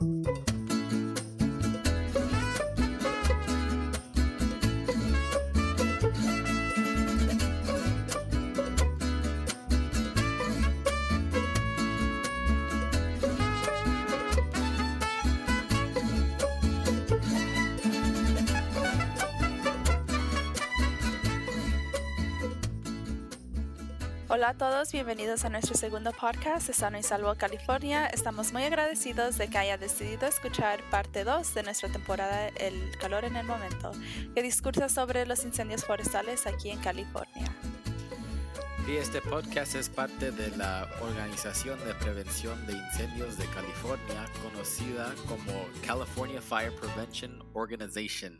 Thank you. Hola a todos, bienvenidos a nuestro segundo podcast de Sano y Salvo California. Estamos muy agradecidos de que haya decidido escuchar parte 2 de nuestra temporada El calor en el momento, que discursa sobre los incendios forestales aquí en California. Y este podcast es parte de la Organización de Prevención de Incendios de California, conocida como California Fire Prevention Organization.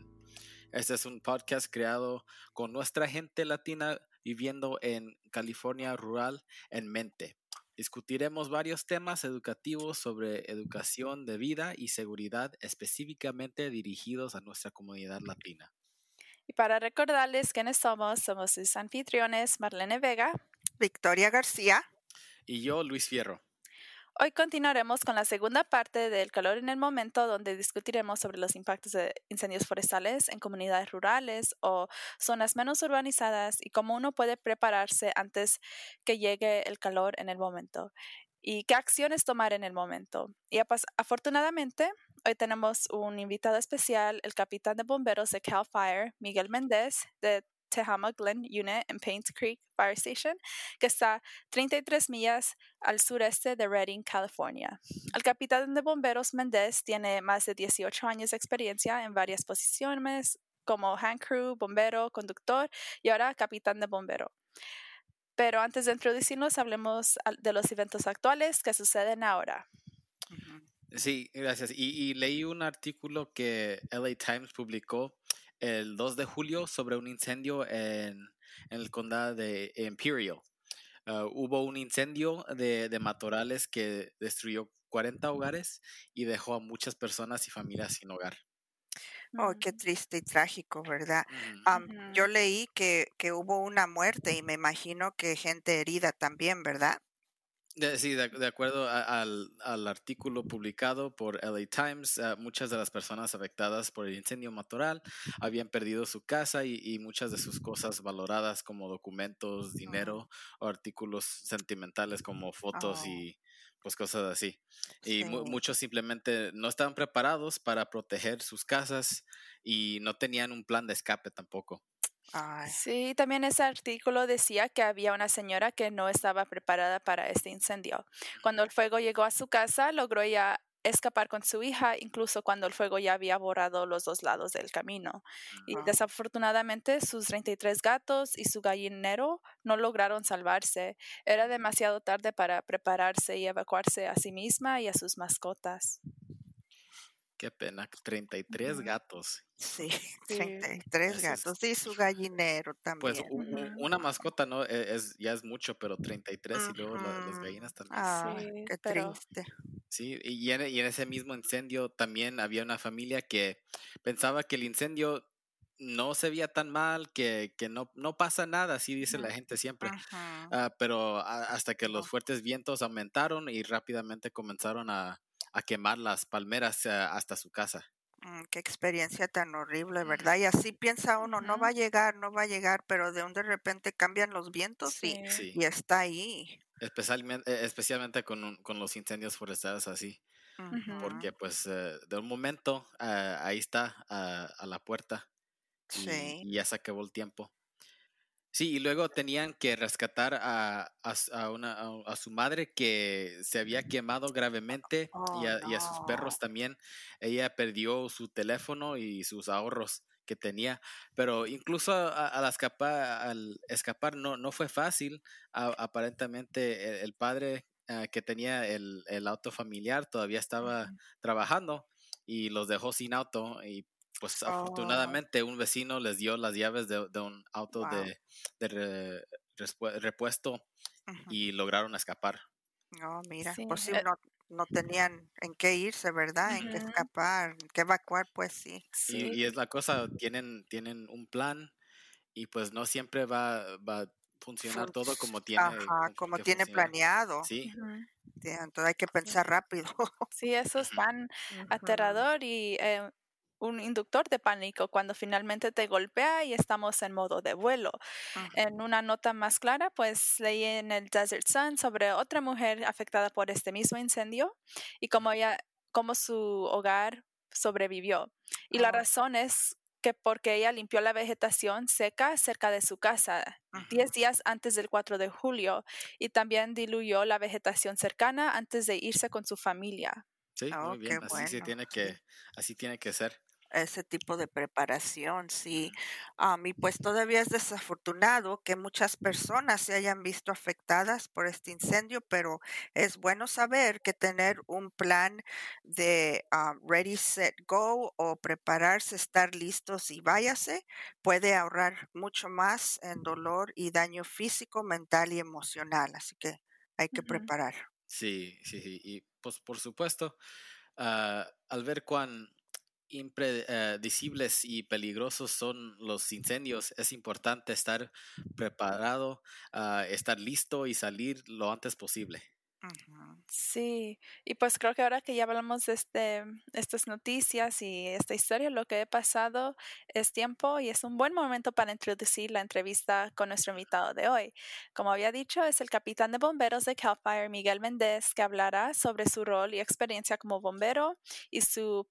Este es un podcast creado con nuestra gente latina viviendo en California rural en mente. Discutiremos varios temas educativos sobre educación de vida y seguridad específicamente dirigidos a nuestra comunidad latina. Y para recordarles quiénes somos, somos sus anfitriones Marlene Vega, Victoria García y yo, Luis Fierro. Hoy continuaremos con la segunda parte del calor en el momento, donde discutiremos sobre los impactos de incendios forestales en comunidades rurales o zonas menos urbanizadas y cómo uno puede prepararse antes que llegue el calor en el momento y qué acciones tomar en el momento. Y afortunadamente, hoy tenemos un invitado especial, el capitán de bomberos de Cal Fire, Miguel Méndez, de Tehama Glen Unit en Paints Creek Fire Station, que está 33 millas al sureste de Redding, California. El capitán de bomberos Mendez tiene más de 18 años de experiencia en varias posiciones como hand crew, bombero, conductor y ahora capitán de bombero. Pero antes de introducirnos, hablemos de los eventos actuales que suceden ahora. Sí, gracias. Y, y, leí un artículo que LA Times publicó el 2 de julio sobre un incendio en, el condado de Imperial. Ah, hubo un incendio de, de, matorrales que destruyó 40 hogares y dejó a muchas personas y familias sin hogar. Oh, qué triste y trágico, ¿verdad? Yo leí que, que hubo una muerte y me imagino que gente herida también, ¿verdad? Sí, de, acuerdo al, al, artículo publicado por LA Times, ah, muchas de las personas afectadas por el incendio matorral habían perdido su casa y, muchas de sus cosas valoradas como documentos, dinero o artículos sentimentales como fotos Oh. y pues cosas así. Y mu- muchos simplemente no estaban preparados para proteger sus casas y no tenían un plan de escape tampoco. Ay, Sí, también ese artículo decía que había una señora que no estaba preparada para este incendio. Cuando el fuego llegó a su casa, logró ya escapar con su hija, incluso cuando el fuego ya había borrado los dos lados del camino. Y desafortunadamente sus 33 gatos y su gallinero no lograron salvarse. Era demasiado tarde para prepararse y evacuarse a sí misma y a sus mascotas. Qué pena, 33 Ujú. gatos. sí, Sí. 33 Eso es- gatos y su gallinero Pues también. Ujú. una mascota no E- es, ya es mucho, pero 33 y luego la- las gallinas también. Sí, qué pero- triste. Sí, y en, y en ese mismo incendio también había una familia que pensaba que el incendio no se veía tan mal, que, que no, no pasa nada, así dice la gente siempre. Ah, pero a- hasta que los fuertes vientos aumentaron y rápidamente comenzaron a, a quemar las palmeras ah, hasta su casa. Mm, Qué experiencia tan horrible. ¿verdad? Y así piensa uno, no va a llegar, no va a llegar, pero de un de repente cambian los vientos y, Sí. Sí, y está ahí. especialmente, eh, especialmente con, un- con los incendios forestales así. Porque pues eh, de un momento ah, ahí está a la puerta y, Sí. y ya se acabó el tiempo. Sí, y luego tenían que rescatar a, a a una, a, a su madre que se había quemado gravemente y, Oh, a, y a sus perros también. Ella perdió su teléfono y sus ahorros que tenía, pero incluso al escapar, al escapar no, no fue fácil. Aparentemente el, el padre ah, que tenía el, el auto familiar todavía estaba trabajando y los dejó sin auto y pues Oh. afortunadamente un vecino les dio las llaves de, de un auto Wow. de, de re- respue- repuesto y lograron escapar. No, mira, Sí, pues sí, eh, no, no tenían en qué irse, ¿verdad? En qué escapar, en qué evacuar, pues sí. Sí. Y, y es la cosa, tienen, tienen un plan y pues no siempre va, va a funcionar todo como tiene, Ajá, como que tiene funciona. planeado. Sí, entonces hay que pensar rápido. Sí, eso es tan aterrador y eh, un inductor de pánico cuando finalmente te golpea y estamos en modo de vuelo. En una nota más clara, pues leí en el Desert Sun sobre otra mujer afectada por este mismo incendio y cómo, ella, cómo su hogar sobrevivió. Y la razón es que porque ella limpió la vegetación seca cerca de su casa 10 días antes del 4 de julio y también diluyó la vegetación cercana antes de irse con su familia. Sí, muy oh, bien. Así, tiene que, así tiene que ser ese tipo de preparación, sí. a y pues todavía es desafortunado que muchas personas se hayan visto afectadas por este incendio, pero es bueno saber que tener un plan de ready, set, go o prepararse, estar listos y váyase puede ahorrar mucho más en dolor y daño físico, mental y emocional. Así que hay que preparar. Sí, sí, sí. Y pues por supuesto, ah, al ver cuán impredecibles y peligrosos son los incendios, es importante estar preparado, uh, estar listo y salir lo antes posible. Sí, y pues creo que ahora que ya hablamos de este, estas noticias y esta historia, lo que he pasado es tiempo y es un buen momento para introducir la entrevista con nuestro invitado de hoy. Como había dicho, es el capitán de bomberos de Cal Fire, Miguel Méndez, que hablará sobre su rol y experiencia como bombero y su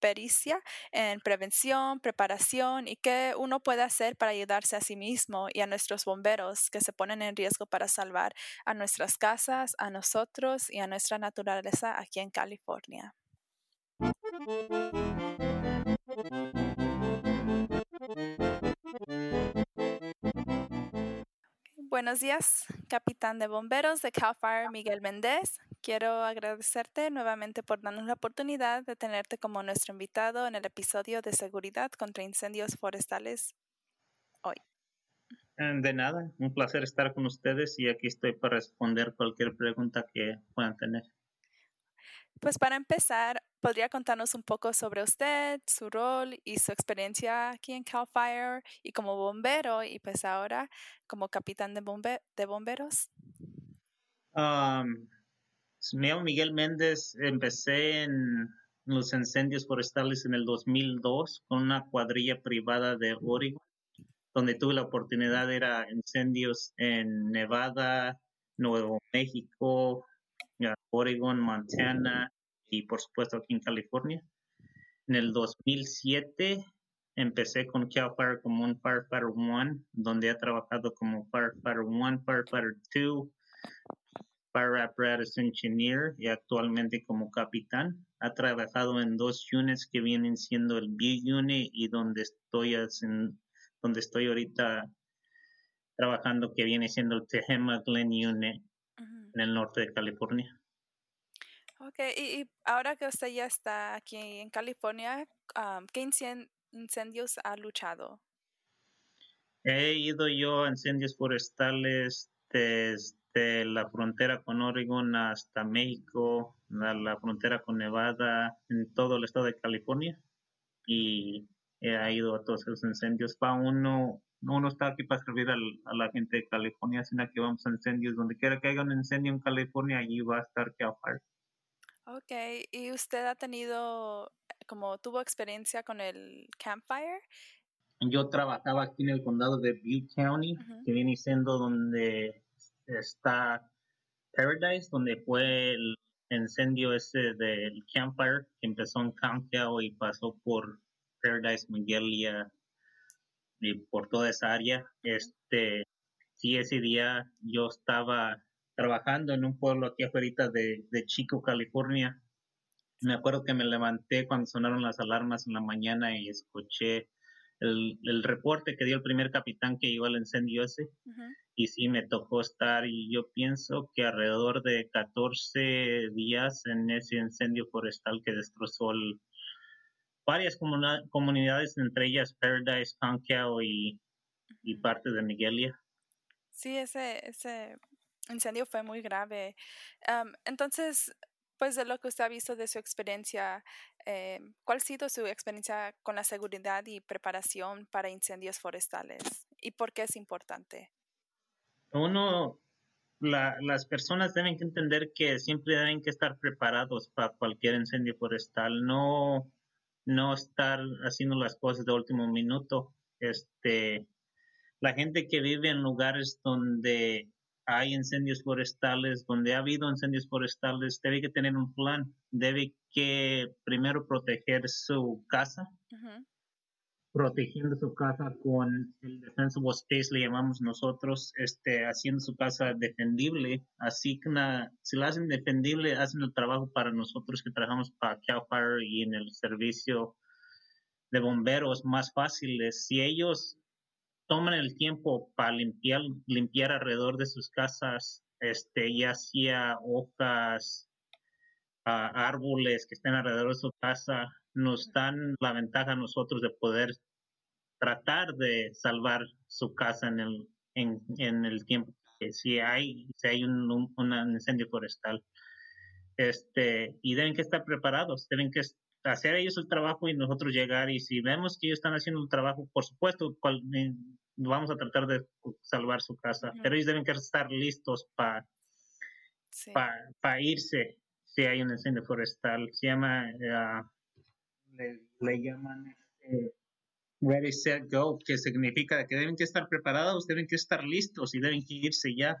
pericia en prevención, preparación y qué uno puede hacer para ayudarse a sí mismo y a nuestros bomberos que se ponen en riesgo para salvar a nuestras casas, a nosotros y a nuestra naturaleza aquí en California. Buenos días, capitán de bomberos de Cal Fire, Miguel Méndez. Quiero agradecerte nuevamente por darnos la oportunidad de tenerte como nuestro invitado en el episodio de seguridad contra incendios forestales hoy. Eh, de nada, un placer estar con ustedes y aquí estoy para responder cualquier pregunta que puedan tener. Pues para empezar, ¿podría contarnos un poco sobre usted, su rol y su experiencia aquí en Cal Fire y como bombero y pues ahora como capitán de, de bomberos? Um, me Miguel Méndez, empecé en los incendios forestales en el 2002 con una cuadrilla privada de Oregon, donde tuve la oportunidad de ir a incendios en Nevada, Nuevo México, Oregon, Montana y por supuesto aquí en California. En el 2007 empecé con Cal Fire como un Firefighter 1, donde he trabajado como Firefighter 1, Firefighter 2, Fire Apparatus Engineer y actualmente como capitán. Ha trabajado en dos units que vienen siendo el B Unit y donde estoy, en, donde estoy ahorita trabajando que viene siendo el Tehama Glen Unit en el norte de California. Ok, y, ahora que usted ya está aquí en California, ¿qué incendios ha luchado? He ido yo a incendios forestales desde la frontera con Oregon hasta México, a la frontera con Nevada, en todo el estado de California. Y he ido a todos esos incendios. Va uno no uno está aquí para servir a la gente de California, sino que vamos a incendios. Donde quiera que haya un incendio en California, allí va a estar Cal Fire. Ok, ¿y usted ha tenido, como tuvo experiencia con el Campfire? Yo trabajaba aquí en el condado de Butte County, que viene siendo donde está Paradise, donde fue el incendio ese del Campfire, que empezó en Campbell y pasó por Paradise, Miguelia, y por toda esa área. Este, sí, ese día yo estaba trabajando en un pueblo aquí afuera de Chico, California. Me acuerdo que me levanté cuando sonaron las alarmas en la mañana y escuché el, el reporte que dio el primer capitán que llegó al incendio ese. Y sí, me tocó estar y yo pienso que alrededor de 14 días en ese incendio forestal que destrozó el, varias comunidades, entre ellas Paradise, Concao y, y parte de Miguelia. Sí, ese, ese incendio fue muy grave. entonces, pues de lo que usted ha visto de su experiencia, eh, ¿cuál ha sido su experiencia con la seguridad y preparación para incendios forestales? ¿Y por qué es importante? Uno, las personas deben que entender que siempre deben que estar preparados para cualquier incendio forestal, no, no estar haciendo las cosas de último minuto. Este, la gente que vive en lugares donde hay incendios forestales, donde ha habido incendios forestales, debe que tener un plan, debe que primero proteger su casa, protegiendo su casa con el defensible space, le llamamos nosotros, este, haciendo su casa defendible. Así que si la hacen defendible, hacen el trabajo para nosotros que trabajamos para Cal Fire y en el servicio de bomberos más fáciles. Si ellos toman el tiempo para limpiar, limpiar alrededor de sus casas, este, ya sea hojas, ah, árboles que estén alrededor de su casa, nos dan la ventaja a nosotros de poder tratar de salvar su casa en el, en, en el tiempo que si hay, si hay un, un, incendio forestal. Este, y deben que estar preparados, deben que hacer ellos el trabajo y nosotros llegar y si vemos que ellos están haciendo el trabajo, por supuesto, eh, vamos a tratar de salvar su casa, pero ellos deben estar listos para para irse si hay un incendio forestal. Se llama, uh, le, le, llaman este, ready, set, go, que significa que deben que estar preparados, deben que estar listos y deben que irse ya.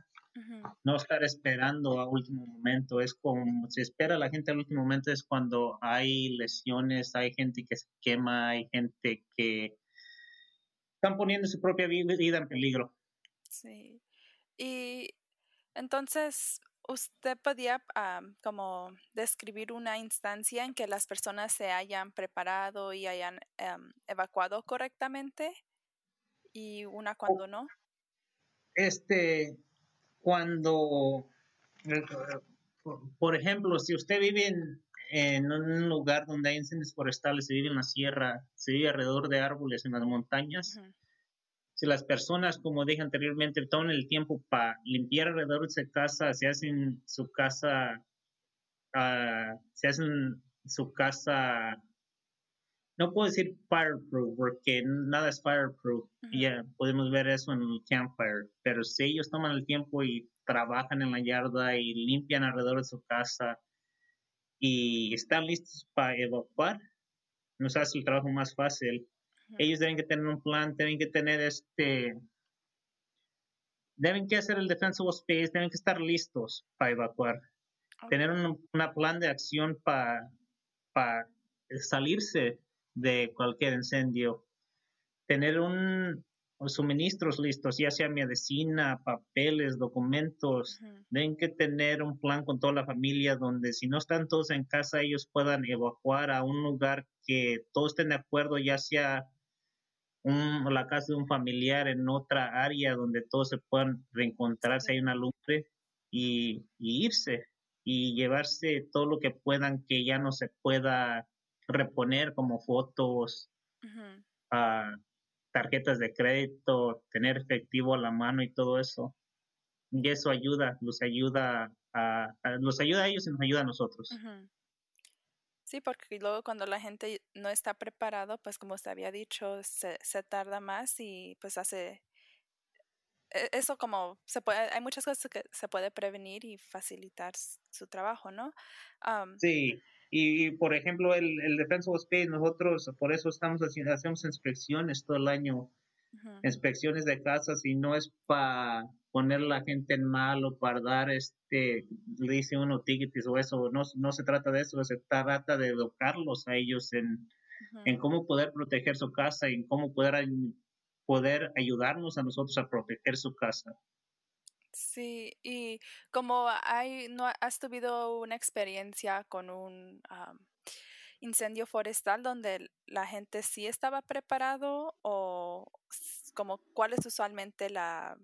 No estar esperando a último momento. Es como se espera la gente al último momento, es cuando hay lesiones, hay gente que se quema, hay gente que están poniendo su propia vida en peligro. Sí. Y entonces, ¿usted podía como describir una instancia en que las personas se hayan preparado y hayan em, evacuado correctamente y una cuando no? Este, cuando, por ejemplo, si usted vive en, un lugar donde hay incendios forestales, se vive en la sierra, se vive alrededor de árboles en las montañas, si las personas, como dije anteriormente, toman el tiempo para limpiar alrededor de su casa, se hacen su casa, uh, se hacen su casa, no puedo decir fireproof porque nada es fireproof, ya podemos ver eso en el campfire, pero si ellos toman el tiempo y trabajan en la yarda y limpian alrededor de su casa y están listos para evacuar, nos hace el trabajo más fácil. Ellos deben que tener un plan, deben que tener este, deben que hacer el defensive space, deben que estar listos para evacuar, tener un plan de acción para salirse de cualquier incendio, tener un suministros listos, ya sea medicina, papeles, documentos. Deben que tener un plan con toda la familia donde si no están todos en casa, ellos puedan evacuar a un lugar que todos estén de acuerdo, ya sea un, la casa de un familiar en otra área donde todos se puedan reencontrarse, hay una lumbre y, irse y llevarse todo lo que puedan que ya no se pueda reponer como fotos, uh, tarjetas de crédito, tener efectivo a la mano y todo eso. Y eso ayuda, los ayuda a, los ayuda a ellos y nos ayuda a nosotros. Sí, porque luego cuando la gente no está preparado, pues como usted había dicho, se, se tarda más y pues hace e, eso como se puede, hay muchas cosas que se puede prevenir y facilitar su trabajo, ¿no? sí, y, por ejemplo el, el Defensive Space, nosotros por eso estamos haciendo, hacemos inspecciones todo el año, inspecciones de casas y no es para poner a la gente en malo, para dar, este, le dice uno tickets o eso, no, no se trata de eso, se trata de educarlos a ellos en, en cómo poder proteger su casa y en cómo poder, poder ayudarnos a nosotros a proteger su casa. Sí, y como hay, no has tenido una experiencia con un incendio forestal donde la gente sí estaba preparado o como cuál es usualmente la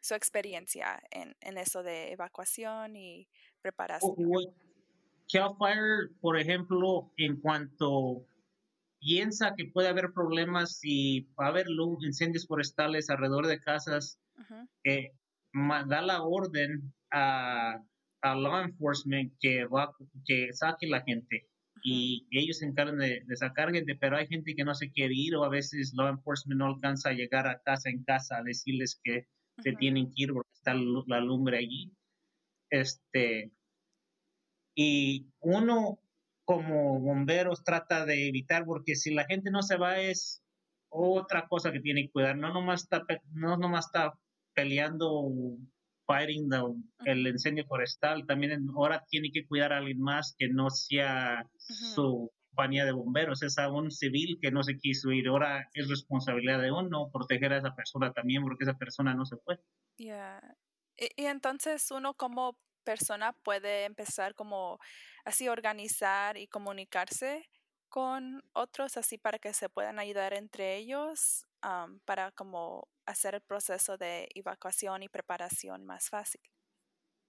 su experiencia en, en eso de evacuación y preparación. Cal Fire, por ejemplo, en cuanto piensa que puede haber problemas y va a haber incendios forestales alrededor de casas, eh, da la orden a, a, law enforcement que, va, que saque la gente. Y ellos se encargan de, de, sacar gente, pero hay gente que no se quiere ir o a veces law enforcement no alcanza a llegar a casa en casa a decirles que se tienen que ir porque está la lumbre allí. Este, y uno como bomberos trata de evitar, porque si la gente no se va es otra cosa que tiene que cuidar, no nomás está, no nomás está peleando, fighting el incendio forestal, también ahora tiene que cuidar a alguien más que no sea su compañía de bomberos, es a un civil que no se quiso ir, ahora es responsabilidad de uno proteger a esa persona también porque esa persona no se fue. Yeah. y entonces uno como persona puede empezar como así organizar y comunicarse con otros así para que se puedan ayudar entre ellos para como hacer el proceso de evacuación y preparación más fácil.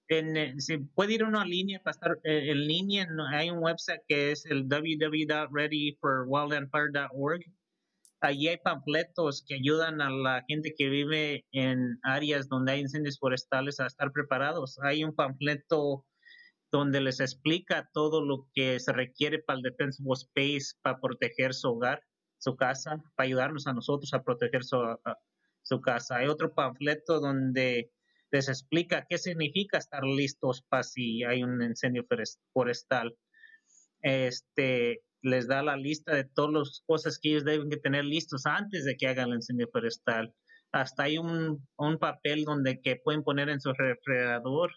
En, se puede ir una línea para estar eh, en línea. Hay un website que es el www.readyforwildandfire.org allí hay panfletos que ayudan a la gente que vive en áreas donde hay incendios forestales a estar preparados. Hay un panfleto donde les explica todo lo que se requiere para el Defensive Space, para proteger su hogar, su casa, para ayudarnos a nosotros a proteger su, su casa. Hay otro panfleto donde les explica qué significa estar listos para si hay un incendio forestal. Este, les da la lista de todas las cosas que ellos deben tener listos antes de que hagan el incendio forestal. Hasta hay un, un papel donde que pueden poner en su refrigerador,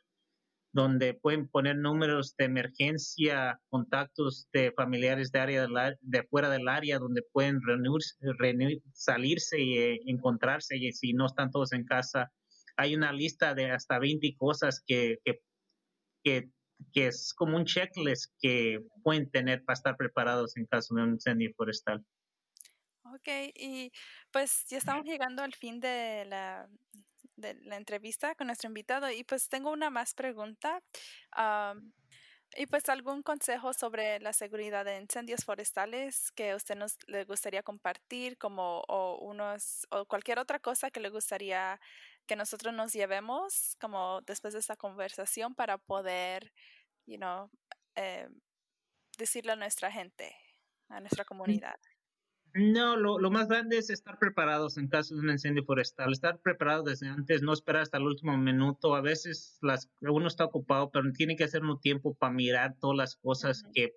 donde pueden poner números de emergencia, contactos de familiares de área de, de fuera del área, donde pueden salirse y eh, encontrarse y si no están todos en casa. Hay una lista de hasta 20 cosas que, que, que que es como un checklist que pueden tener para estar preparados en caso de un incendio forestal. Ok, y pues ya estamos llegando al fin de la, de la entrevista con nuestro invitado y pues tengo una más pregunta. y pues algún consejo sobre la seguridad de incendios forestales que usted nos le gustaría compartir como o unos o cualquier otra cosa que le gustaría que nosotros nos llevemos como después de esta conversación para poder you know, eh, decirle a nuestra gente, a nuestra comunidad? No, lo, lo, más grande es estar preparados en caso de un incendio forestal, estar preparado desde antes, no esperar hasta el último minuto. A veces las, uno está ocupado, pero tiene que hacer un tiempo para mirar todas las cosas que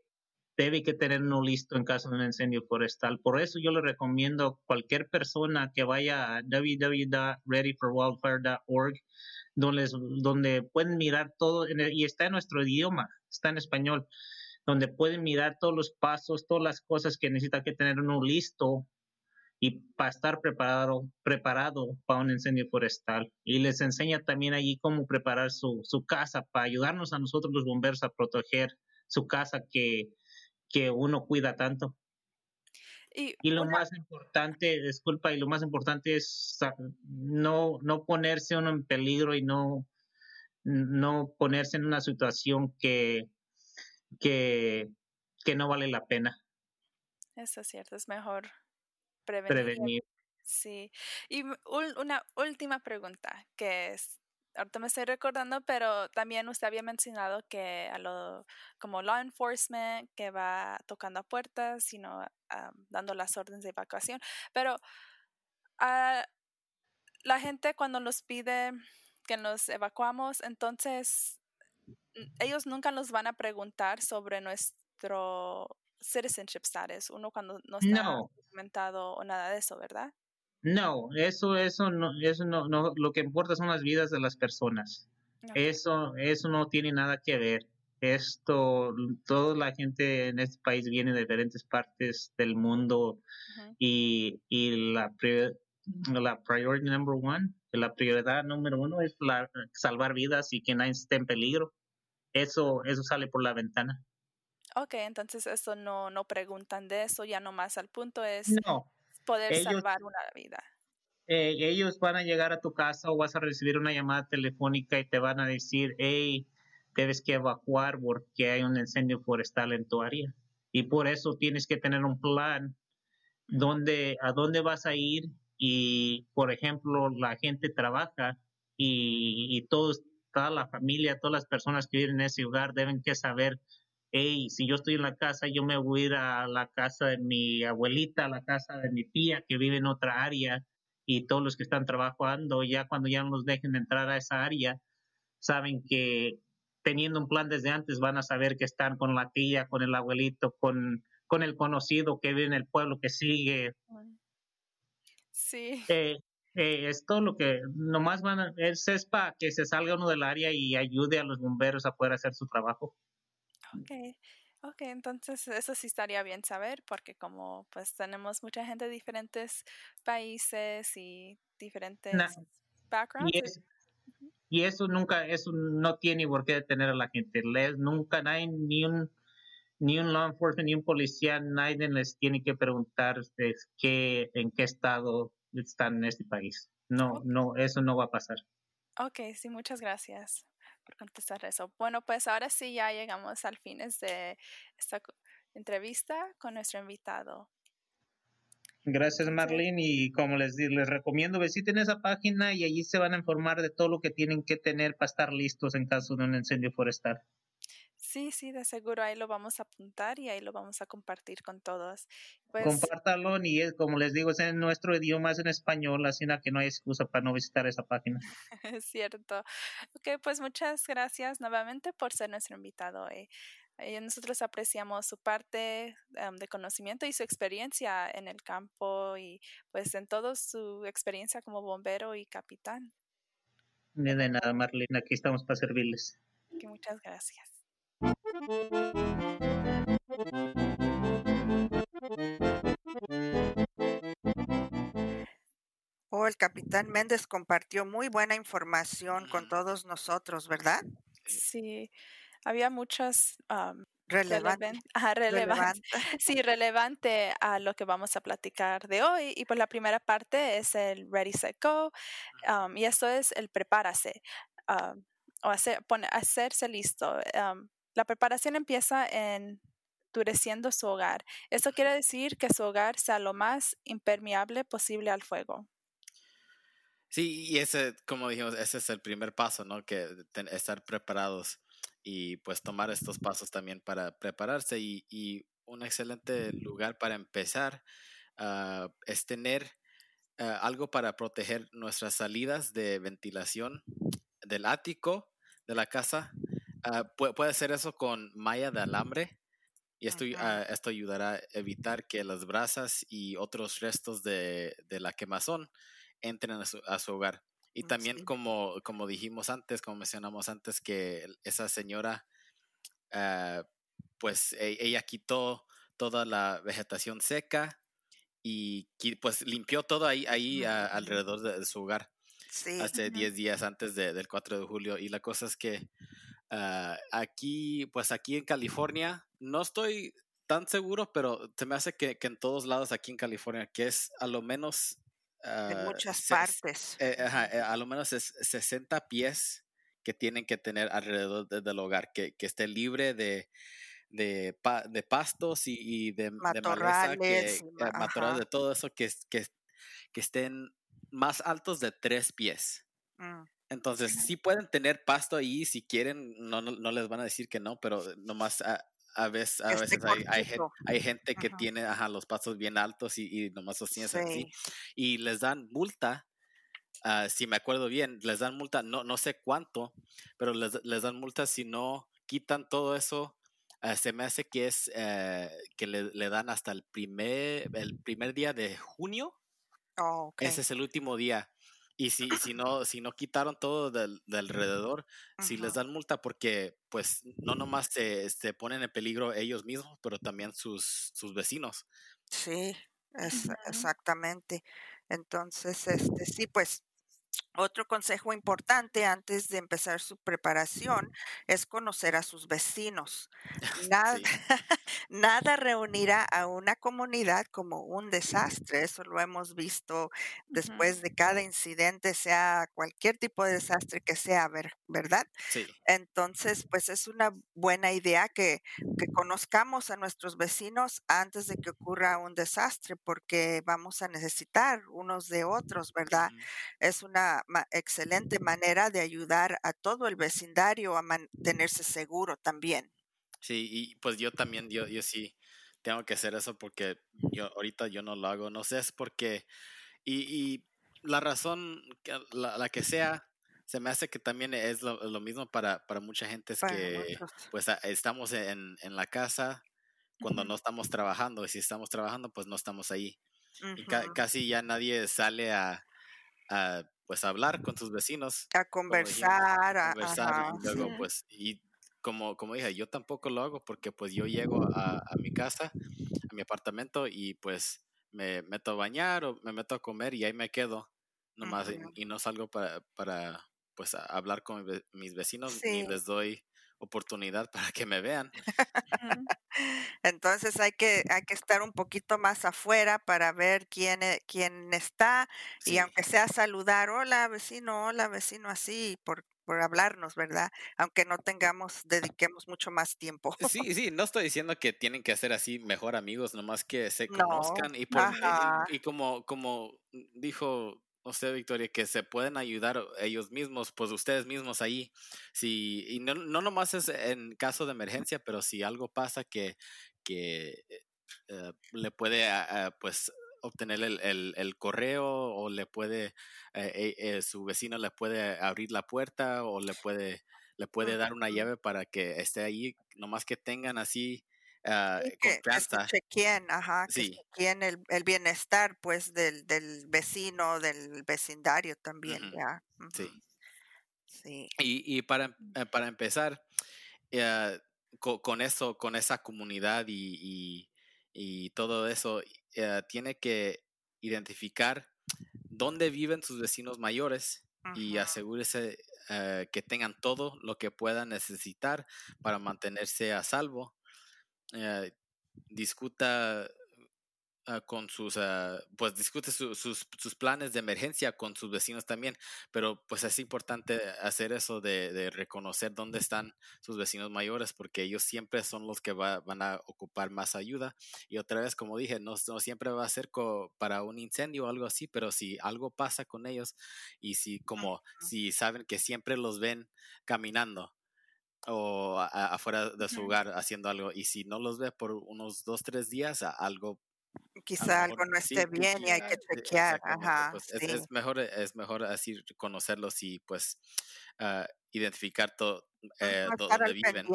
debe que tener uno listo en caso de un incendio forestal. Por eso yo le recomiendo a cualquier persona que vaya a www.readyforwildfire.org donde, donde pueden mirar todo, y está en nuestro idioma, está en español, donde pueden mirar todos los pasos, todas las cosas que necesita que tener uno listo y para estar preparado, preparado para un incendio forestal. Y les enseña también allí cómo preparar su, su casa para ayudarnos a nosotros los bomberos a proteger su casa que, que uno cuida tanto. Y, lo más importante, disculpa, y lo más importante es no, no ponerse uno en peligro y no, no ponerse en una situación que, que, que no vale la pena. Eso es cierto, es mejor prevenir. prevenir. Sí. Y una última pregunta, que es, ahorita me estoy recordando, pero también usted había mencionado que a lo, como law enforcement, que va tocando a puertas, sino dando las órdenes de evacuación. Pero a la gente cuando nos pide que nos evacuamos, entonces ellos nunca nos van a preguntar sobre nuestro citizenship status, uno cuando no está documentado o nada de eso, ¿verdad? No, eso, eso no, eso no, no, lo que importa son las vidas de las personas. Eso, eso no tiene nada que ver. Esto, toda la gente en este país viene de diferentes partes del mundo y, y la, la priority number one, la prioridad número uno es la, salvar vidas y que nadie esté en peligro. Eso, eso sale por la ventana. Ok, entonces eso no, no preguntan de eso, ya nomás al punto es no poder salvar una vida. Eh, ellos van a llegar a tu casa o vas a recibir una llamada telefónica y te van a decir, hey, debes que evacuar porque hay un incendio forestal en tu área. Y por eso tienes que tener un plan donde, a dónde vas a ir y, por ejemplo, la gente trabaja y, y todos, toda la familia, todas las personas que viven en ese lugar deben que saber hey, si yo estoy en la casa, yo me voy a ir a la casa de mi abuelita, a la casa de mi tía que vive en otra área y todos los que están trabajando, ya cuando ya nos dejen entrar a esa área, saben que teniendo un plan desde antes van a saber que están con la tía, con el abuelito, con, con el conocido que vive en el pueblo que sigue. Sí. Eh, eh, es todo lo que nomás van a, es, es para que se salga uno del área y ayude a los bomberos a poder hacer su trabajo. Ok, ok, entonces eso sí estaría bien saber porque como pues tenemos mucha gente de diferentes países y diferentes backgrounds. Y, eso nunca, eso no tiene por qué detener a la gente. Les, nunca, nadie, ni un ni un law enforcement ni un policía, nadie les tiene que preguntar qué, en qué estado están en este país. No, no, eso no va a pasar. Ok, sí, muchas gracias por contestar eso. Bueno, pues ahora sí ya llegamos al fin de esta entrevista con nuestro invitado. Gracias, Marlene. Y como les, les recomiendo, visiten esa página y allí se van a informar de todo lo que tienen que tener para estar listos en caso de un incendio forestal. Sí, sí, de seguro ahí lo vamos a apuntar y ahí lo vamos a compartir con todos. Pues, Compártalo y es, como les digo, es en nuestro idioma, es en español, así que no hay excusa para no visitar esa página. Es cierto. Ok, pues muchas gracias nuevamente por ser nuestro invitado hoy. Eh, nosotros apreciamos su parte de conocimiento y su experiencia en el campo y pues en toda su experiencia como bombero y capitán. De nada, Marlene, aquí estamos para servirles. muchas gracias. Oh, el capitán Méndez compartió muy buena información con todos nosotros, ¿verdad? Sí, había muchas relevantes. relevante. Sí, relevante a lo que vamos a platicar de hoy. Y pues la primera parte es el Ready, Set, Go. y esto es el prepárase. o hacer, hacerse listo. La preparación empieza en endureciendo su hogar. Eso quiere decir que su hogar sea lo más impermeable posible al fuego. Sí, y ese, como dijimos, ese es el primer paso, ¿no? Que estar preparados y pues tomar estos pasos también para prepararse y, un excelente lugar para empezar ah, es tener ah, algo para proteger nuestras salidas de ventilación del ático de la casa Ah, puede, hacer eso con malla de alambre y esto, ah, esto ayudará a evitar que las brasas y otros restos de, la quemazón entren a su, hogar. Y mm, también como, como dijimos antes, como mencionamos antes, que esa señora, ah, pues e, ella quitó toda la vegetación seca y pues limpió todo ahí, ahí alrededor de, su hogar. Hace 10 días antes del 4 de julio. Y la cosa es que Ah, aquí, pues aquí en California, no estoy tan seguro, pero se me hace que, en todos lados aquí en California, que es a lo menos... en ah, muchas partes. Eh, eh, a lo menos es 60 pies que tienen que tener alrededor del hogar, que, esté libre de, de, pastos y, de, matorrales, de maleza, que, de todo eso, que, que, que estén más altos de tres pies. Mm. Entonces, sí pueden tener pasto ahí si quieren, no, no, les van a decir que no, pero nomás a, a veces, a veces hay, hay, gente que tiene ajá, los pastos bien altos y, y nomás los tienes así. Y les dan multa, uh, si me acuerdo bien, les dan multa, no, no sé cuánto, pero les, les dan multa si no quitan todo eso. Uh, se me hace que es uh, que le, le, dan hasta el primer, el primer día de junio. Oh, Ese es el último día y si, si, no, si no quitaron todo del, alrededor, si les dan multa porque pues no nomás se, se, ponen en peligro ellos mismos, pero también sus, sus vecinos. Sí, es, exactamente. Entonces, este sí, pues otro consejo importante antes de empezar su preparación es conocer a sus vecinos. Nada, nada, reunirá a una comunidad como un desastre. Eso lo hemos visto después de cada incidente, sea cualquier tipo de desastre que sea, ¿verdad? Sí. Entonces, pues es una buena idea que, que conozcamos a nuestros vecinos antes de que ocurra un desastre, porque vamos a necesitar unos de otros, ¿verdad? Es una excelente manera de ayudar a todo el vecindario a mantenerse seguro también. Sí, y pues yo también, yo, yo sí tengo que hacer eso porque yo ahorita yo no lo hago, no sé, es porque, y, y la razón, la, que sea, se me hace que también es lo, mismo para, para mucha gente, es que pues estamos en, en la casa cuando no estamos trabajando, y si estamos trabajando, pues no estamos ahí. y casi ya nadie sale a, a, pues hablar con sus vecinos. A conversar, a, conversar y luego pues y como, como dije, yo tampoco lo hago porque pues yo llego a, a mi casa, a mi apartamento y pues me meto a bañar o me meto a comer y ahí me quedo nomás y, no salgo para, para pues hablar con mis vecinos ni les doy oportunidad para que me vean. Entonces hay que, hay que estar un poquito más afuera para ver quién, e, quién está y aunque sea saludar, hola vecino, hola vecino, así, por, por hablarnos, ¿verdad? Aunque no tengamos, dediquemos mucho más tiempo. Sí, sí, no estoy diciendo que tienen que ser así mejor amigos, nomás que se conozcan y, por, y, como, como dijo usted, Victoria, que se pueden ayudar ellos mismos, pues ustedes mismos ahí. Si, y no, no nomás es en caso de emergencia, pero si algo pasa que, que eh, le puede, pues, obtener el, el, el, correo o le puede, eh, eh, su vecino le puede abrir la puerta o le puede, le puede dar una llave para que esté ahí, nomás que tengan así uh, que, chequeen, ajá, que chequeen el, el, bienestar pues del, del vecino, del vecindario también, ya. Sí. Sí. Y, y para, eh, para empezar, uh, con, con, eso, con esa comunidad y, y, y todo eso, uh, tiene que identificar dónde viven sus vecinos mayores y asegúrese que tengan todo lo que puedan necesitar para mantenerse a salvo eh, discuta ah, con sus, ah, pues discute sus, sus, planes de emergencia con sus vecinos también, pero pues es importante hacer eso de, reconocer dónde están sus vecinos mayores, porque ellos siempre son los que van a ocupar más ayuda. Y otra vez, como dije, no, no siempre va a ser para un incendio o algo así, pero si algo pasa con ellos y si como si saben que siempre los ven caminando o afuera de su hogar haciendo algo y si no los ve por unos dos, tres días, algo quizá algo no esté bien y hay que chequear. Ajá, pues, es, mejor, es mejor así conocerlos y pues uh, identificar todo eh, dónde viven.